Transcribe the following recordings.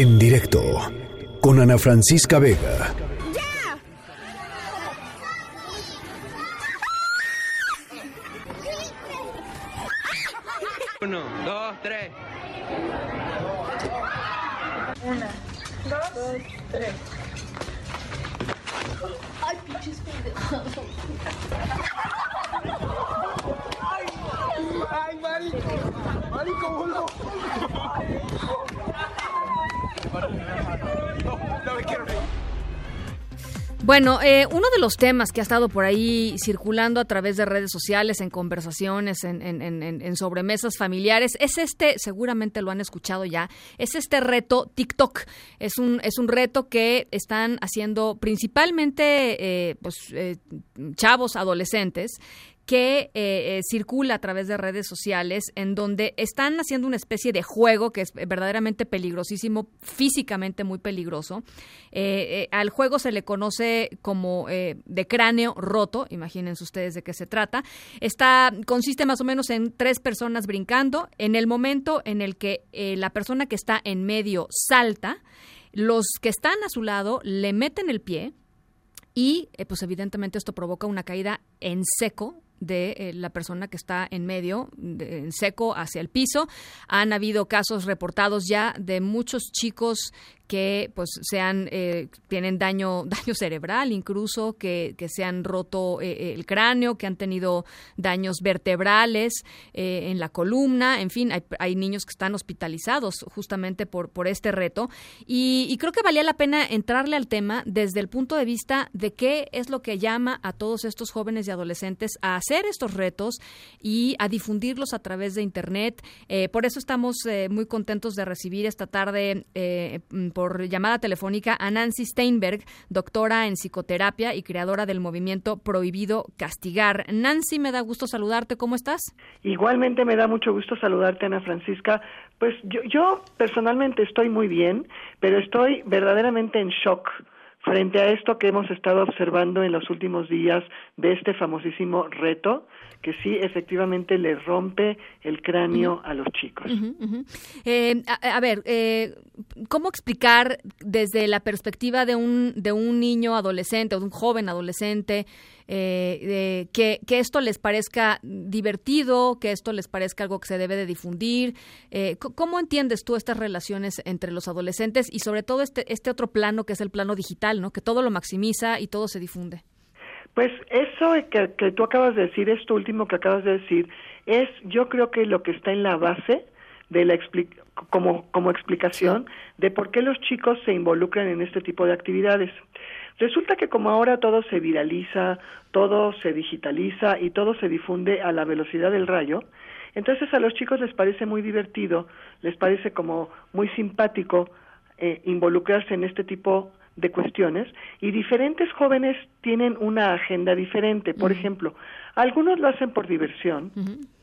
En directo con Ana Francisca Vega. Uno, dos, tres. Una, dos, tres. Ay, pinches pendejos. Ay, marico. Marico, boludo. No me quiero reír. Bueno, eh, uno de los temas que ha estado por ahí circulando a través de redes sociales, en conversaciones, en, en, en, en, sobremesas familiares, es este, seguramente lo han escuchado ya, es este reto TikTok. Es un, es un reto que están haciendo principalmente eh, pues, eh, chavos, adolescentes, que eh, eh, circula a través de redes sociales en donde están haciendo una especie de juego que es verdaderamente peligrosísimo, físicamente muy peligroso. Eh, al juego se le conoce como de cráneo roto, imagínense ustedes de qué se trata. Está, consiste más o menos en tres personas brincando. En el momento en el que la persona que está en medio salta, los que están a su lado le meten el pie, y pues evidentemente esto provoca una caída en seco de eh, la persona que está en medio, en seco hacia el piso. Han habido casos reportados ya de muchos chicos que pues sean eh, tienen daño daño cerebral incluso que, que se han roto eh, eh, el cráneo que han tenido daños vertebrales en la columna en fin hay, niños que están hospitalizados justamente por por este reto. Y, y, creo que valía la pena entrarle al tema desde el punto de vista de qué es lo que llama a todos estos jóvenes y adolescentes a hacer estos retos y a difundirlos a través de internet. Por eso estamos muy contentos de recibir esta tarde por llamada telefónica a Nancy Steinberg, doctora en psicoterapia y creadora del movimiento Prohibido Castigar. Nancy, me da gusto saludarte. ¿Cómo estás? Igualmente me da mucho gusto saludarte, Ana Francisca. Pues yo, yo personalmente estoy muy bien, pero estoy verdaderamente en shock frente a esto que hemos estado observando en los últimos días de este famosísimo reto que sí efectivamente le rompe el cráneo a los chicos. Eh, a, ver, eh, ¿cómo explicar desde la perspectiva de un, de un niño adolescente o de un joven adolescente eh, que, que, esto les parezca divertido, que esto les parezca algo que se debe de difundir? ¿Cómo entiendes tú estas relaciones entre los adolescentes y sobre todo este, este otro plano que es el plano digital, ¿no? que todo lo maximiza y todo se difunde? Pues eso que, que tú acabas de decir, esto último que acabas de decir, es yo creo que lo que está en la base de la como, como explicación de por qué los chicos se involucran en este tipo de actividades. Resulta que como ahora todo se viraliza, todo se digitaliza y todo se difunde a la velocidad del rayo, entonces a los chicos les parece muy divertido, les parece como muy simpático eh, involucrarse en este tipo de cuestiones y diferentes jóvenes tienen una agenda diferente. Por ejemplo, algunos lo hacen por diversión,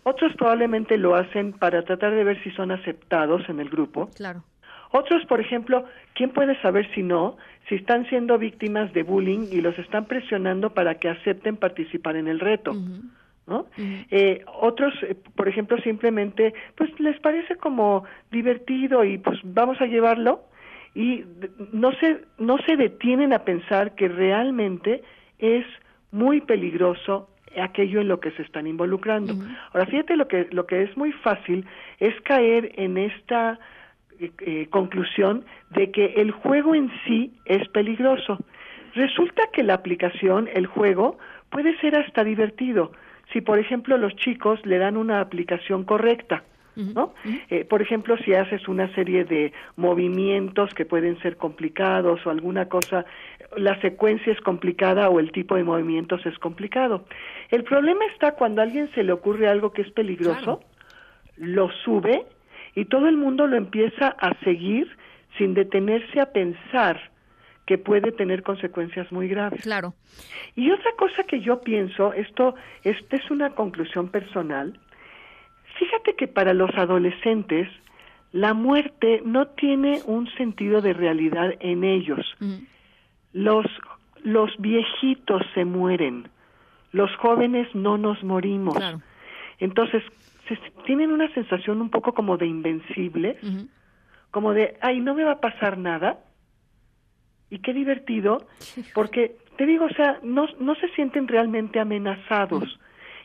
otros probablemente lo hacen para tratar de ver si son aceptados en el grupo. Claro. Otros, por ejemplo, ¿quién puede saber si no? Si están siendo víctimas de bullying y los están presionando para que acepten participar en el reto. ¿no? eh, otros, eh, por ejemplo, simplemente, pues les parece como divertido y pues vamos a llevarlo y no se, no se detienen a pensar que realmente es muy peligroso aquello en lo que se están involucrando. Ahora, fíjate lo que, lo que es muy fácil es caer en esta eh, eh, conclusión de que el juego en sí es peligroso. Resulta que la aplicación, el juego, puede ser hasta divertido si, por ejemplo, los chicos le dan una aplicación correcta. ¿No? Eh, por ejemplo, si haces una serie de movimientos que pueden ser complicados o alguna cosa, la secuencia es complicada o el tipo de movimientos es complicado. El problema está cuando a alguien se le ocurre algo que es peligroso, lo sube y todo el mundo lo empieza a seguir sin detenerse a pensar que puede tener consecuencias muy graves. Claro. Y otra cosa que yo pienso, esto, esta es una conclusión personal, Fíjate que para los adolescentes la muerte no tiene un sentido de realidad en ellos. Los los viejitos se mueren, los jóvenes no nos morimos. Entonces, se, tienen una sensación un poco como de invencibles, como de, ay, no me va a pasar nada. Y qué divertido, porque te digo, o sea, no, no se sienten realmente amenazados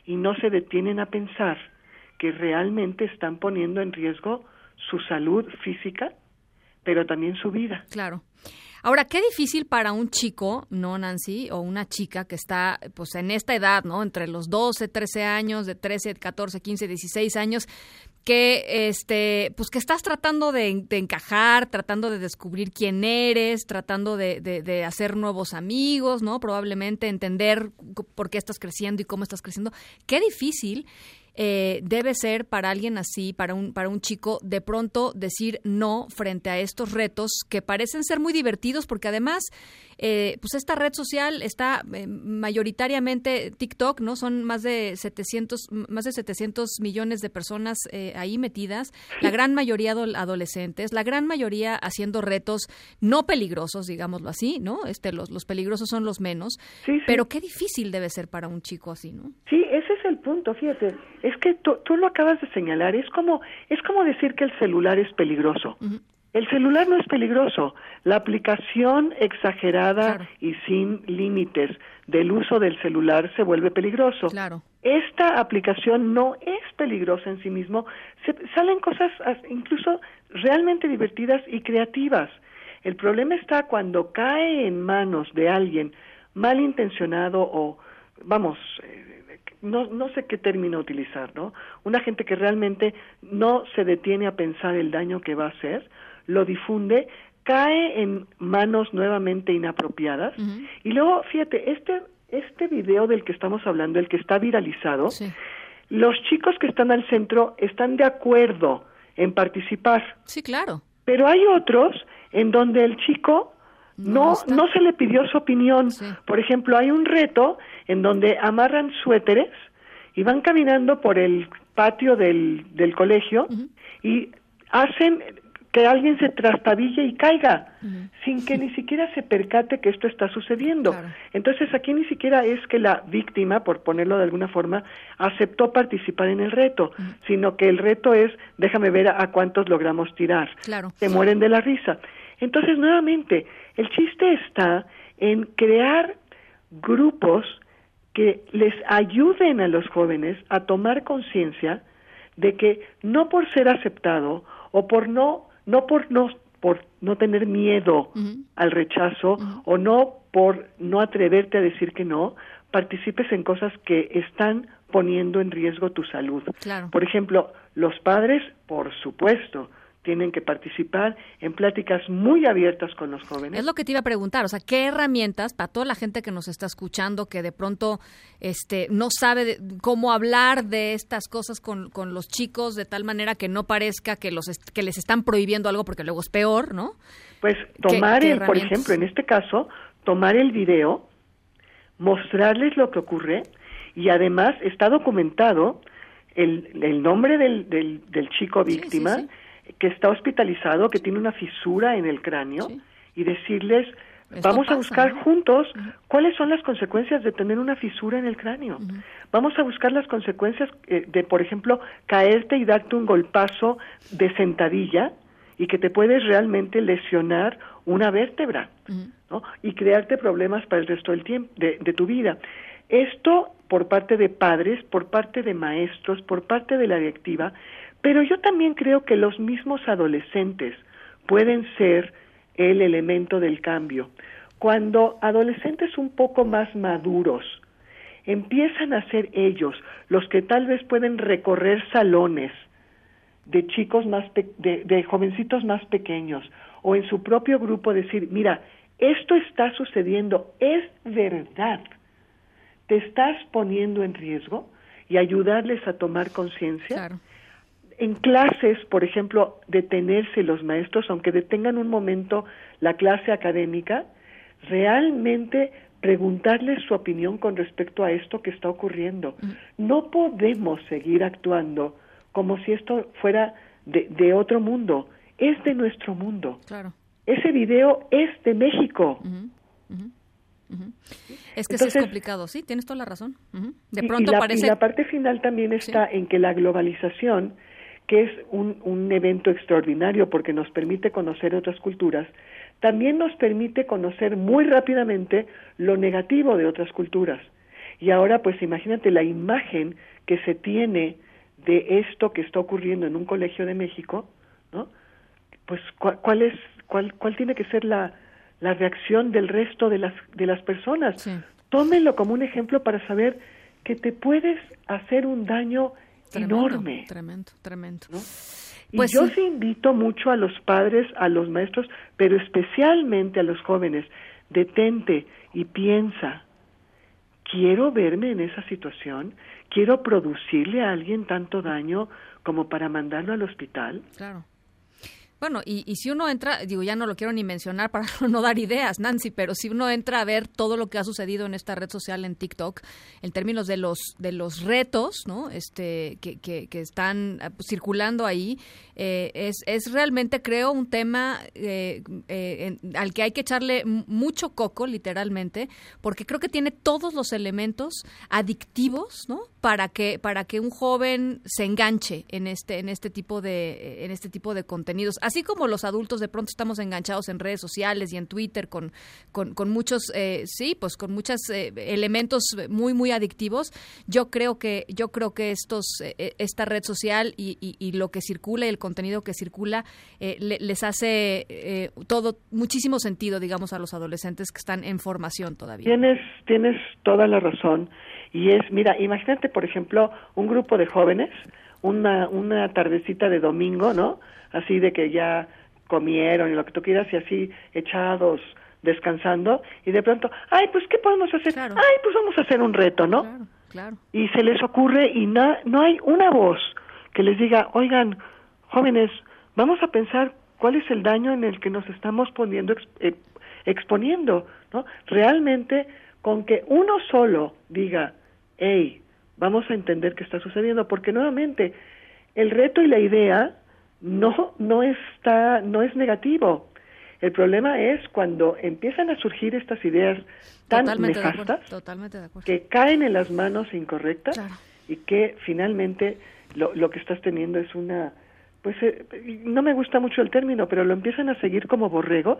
y no se detienen a pensar que realmente están poniendo en riesgo su salud física, pero también su vida. Claro. Ahora, qué difícil para un chico, ¿no, Nancy? O una chica que está, pues, en esta edad, ¿no? Entre los 12, 13 años, de 13, 14, 15, 16 años, que, este, pues, que estás tratando de, encajar, tratando de descubrir quién eres, tratando de, de, hacer nuevos amigos, ¿no? Probablemente entender por qué estás creciendo y cómo estás creciendo. Qué difícil eh, debe ser para alguien así, para un, para un chico, de pronto decir no frente a estos retos que parecen ser muy divertidos porque además, eh, pues esta red social está eh, mayoritariamente TikTok, ¿no? Son más de 700, más de 700 millones de personas ahí metidas, la gran mayoría adolescentes, la gran mayoría haciendo retos no peligrosos, digámoslo así, ¿no? Este, los, los peligrosos son los menos, pero qué difícil debe ser para un chico así, ¿no? Sí, ese es el punto, fíjate es que tú, lo acabas de señalar, es como, es como decir que el celular es peligroso. El celular no es peligroso. La aplicación exagerada y sin límites del uso del celular se vuelve peligroso. Claro. Esta aplicación no es peligrosa en sí mismo. Se, salen cosas incluso realmente divertidas y creativas. El problema está cuando cae en manos de alguien malintencionado o, vamos, eh, no, no sé qué término utilizar, ¿no? Una gente que realmente no se detiene a pensar el daño que va a hacer, lo difunde, cae en manos nuevamente inapropiadas y luego, fíjate, este, este video del que estamos hablando, el que está viralizado, los chicos que están al centro están de acuerdo en participar. Sí, claro. Pero hay otros en donde el chico no, no, se le pidió su opinión. Por ejemplo, hay un reto en donde amarran suéteres y van caminando por el patio del, del colegio y hacen que alguien se trastabille y caiga sin que ni siquiera se percate que esto está sucediendo. Entonces aquí ni siquiera es que la víctima, por ponerlo de alguna forma, aceptó participar en el reto, sino que el reto es déjame ver a, cuántos logramos tirar. Se mueren de la risa. Entonces nuevamente el chiste está en crear grupos que les ayuden a los jóvenes a tomar conciencia de que no por ser aceptado o por no no por no por no tener miedo al rechazo o no por no atreverte a decir que no, participes en cosas que están poniendo en riesgo tu salud. Por ejemplo, los padres, por supuesto, tienen que participar en pláticas muy abiertas con los jóvenes. Es lo que te iba a preguntar, o sea, ¿qué herramientas para toda la gente que nos está escuchando, que de pronto este, no sabe cómo hablar de estas cosas con, con, los chicos de tal manera que no parezca que, los que les están prohibiendo algo porque luego es peor, ¿no? Pues tomar, el, por ejemplo, en este caso, tomar el video, mostrarles lo que ocurre y además está documentado el, el nombre del, del, del chico víctima, que está hospitalizado, que tiene una fisura en el cráneo, y decirles, vamos a buscar juntos cuáles son las consecuencias de tener una fisura en el cráneo. Vamos a buscar las consecuencias eh, de, por ejemplo, caerte y darte un golpazo de sentadilla y que te puedes realmente lesionar una vértebra ¿no? y crearte problemas para el resto del tiempo de, de tu vida. Esto por parte de padres, por parte de maestros, por parte de la directiva, pero yo también creo que los mismos adolescentes pueden ser el elemento del cambio. Cuando adolescentes un poco más maduros empiezan a ser ellos los que tal vez pueden recorrer salones de chicos más de, de jovencitos más pequeños o en su propio grupo decir, mira, esto está sucediendo, es verdad, te estás poniendo en riesgo y ayudarles a tomar conciencia en clases, por ejemplo, detenerse los maestros, aunque detengan un momento la clase académica, realmente preguntarles su opinión con respecto a esto que está ocurriendo. Mm. No podemos seguir actuando como si esto fuera de, otro mundo. Es de nuestro mundo. Claro. Ese video es de México. Es que es complicado, sí, tienes toda la razón. De pronto parece... y la parte final también está en que la globalización que es un, un evento extraordinario porque nos permite conocer otras culturas, también nos permite conocer muy rápidamente lo negativo de otras culturas. Y ahora, pues imagínate la imagen que se tiene de esto que está ocurriendo en un colegio de México, ¿no? Pues cuál, es, cuál, cuál tiene que ser la, la reacción del resto de las, de las personas. Tómenlo como un ejemplo para saber que te puedes hacer un daño enorme. Tremendo, tremendo. Y pues yo sí. invito mucho a los padres, a los maestros, pero especialmente a los jóvenes, detente y piensa, ¿quiero verme en esa situación? ¿Quiero producirle a alguien tanto daño como para mandarlo al hospital? Claro. Bueno, y, y, si uno entra, digo, ya no lo quiero ni mencionar para no dar ideas, Nancy, pero si uno entra a ver todo lo que ha sucedido en esta red social, en TikTok, en términos de los de los retos, ¿no? Este que, que, están ah, pues, circulando ahí, eh, es, es realmente, creo, un tema eh, eh, al que hay que echarle mucho coco, literalmente, porque creo que tiene todos los elementos adictivos, ¿no? Para que para que un joven se enganche en este en este tipo de en este tipo de contenidos así como los adultos de pronto estamos enganchados en redes sociales y en Twitter con, con, muchos, eh, sí, pues con muchos eh, elementos muy, muy adictivos, yo creo que, yo creo que estos, eh, esta red social y, y, lo que circula y el contenido que circula les hace todo, muchísimo sentido, digamos, a los adolescentes que están en formación todavía. Tienes, tienes toda la razón. Y es, mira, imagínate, por ejemplo, un grupo de jóvenes, una, una tardecita de domingo, ¿no? así de que ya comieron y lo que tú quieras y así echados descansando y de pronto, ay, pues ¿qué podemos hacer? Ay, pues vamos a hacer un reto, ¿no? Claro, claro. Y se les ocurre y no, no hay una voz que les diga, oigan, jóvenes, vamos a pensar cuál es el daño en el que nos estamos poniendo, eh, exponiendo, ¿no? Realmente, con que uno solo diga, hey, vamos a entender qué está sucediendo, porque nuevamente, el reto y la idea no, no está, no es negativo. El problema es cuando empiezan a surgir estas ideas tan nefastas que caen en las manos incorrectas y que finalmente lo, lo que estás teniendo es una, pues eh, no me gusta mucho el término, pero lo empiezan a seguir como borregos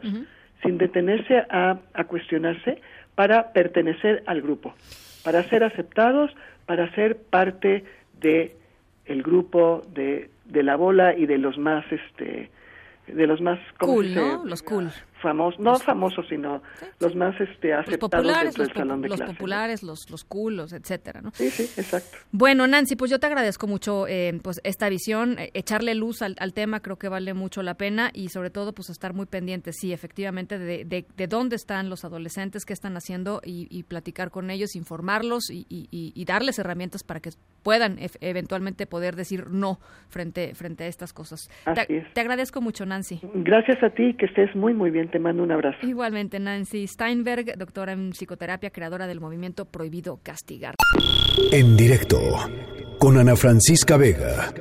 sin detenerse a, a cuestionarse para pertenecer al grupo, para ser aceptados, para ser parte de el grupo de de la bola y de los más este de los más cool, ¿no? Los cool. Famosos, no famosos, sino los más este aceptados los populares, los salón de Los populares, los, los culos, etcétera, ¿no? Sí, sí, exacto. Bueno, Nancy, pues yo te agradezco mucho eh, pues esta visión, eh, echarle luz al, al, tema, creo que vale mucho la pena y sobre todo pues estar muy pendientes, sí, efectivamente, de, de, de dónde están los adolescentes, qué están haciendo y, y platicar con ellos, informarlos y, y, y, darles herramientas para que puedan eventualmente poder decir no frente, frente a estas cosas. Te, te agradezco mucho, Nancy. Gracias a ti, que estés muy, muy bien. Te mando un abrazo. Igualmente, Nancy Steinberg, doctora en psicoterapia, creadora del movimiento Prohibido Castigar. En directo, con Ana Francisca Vega.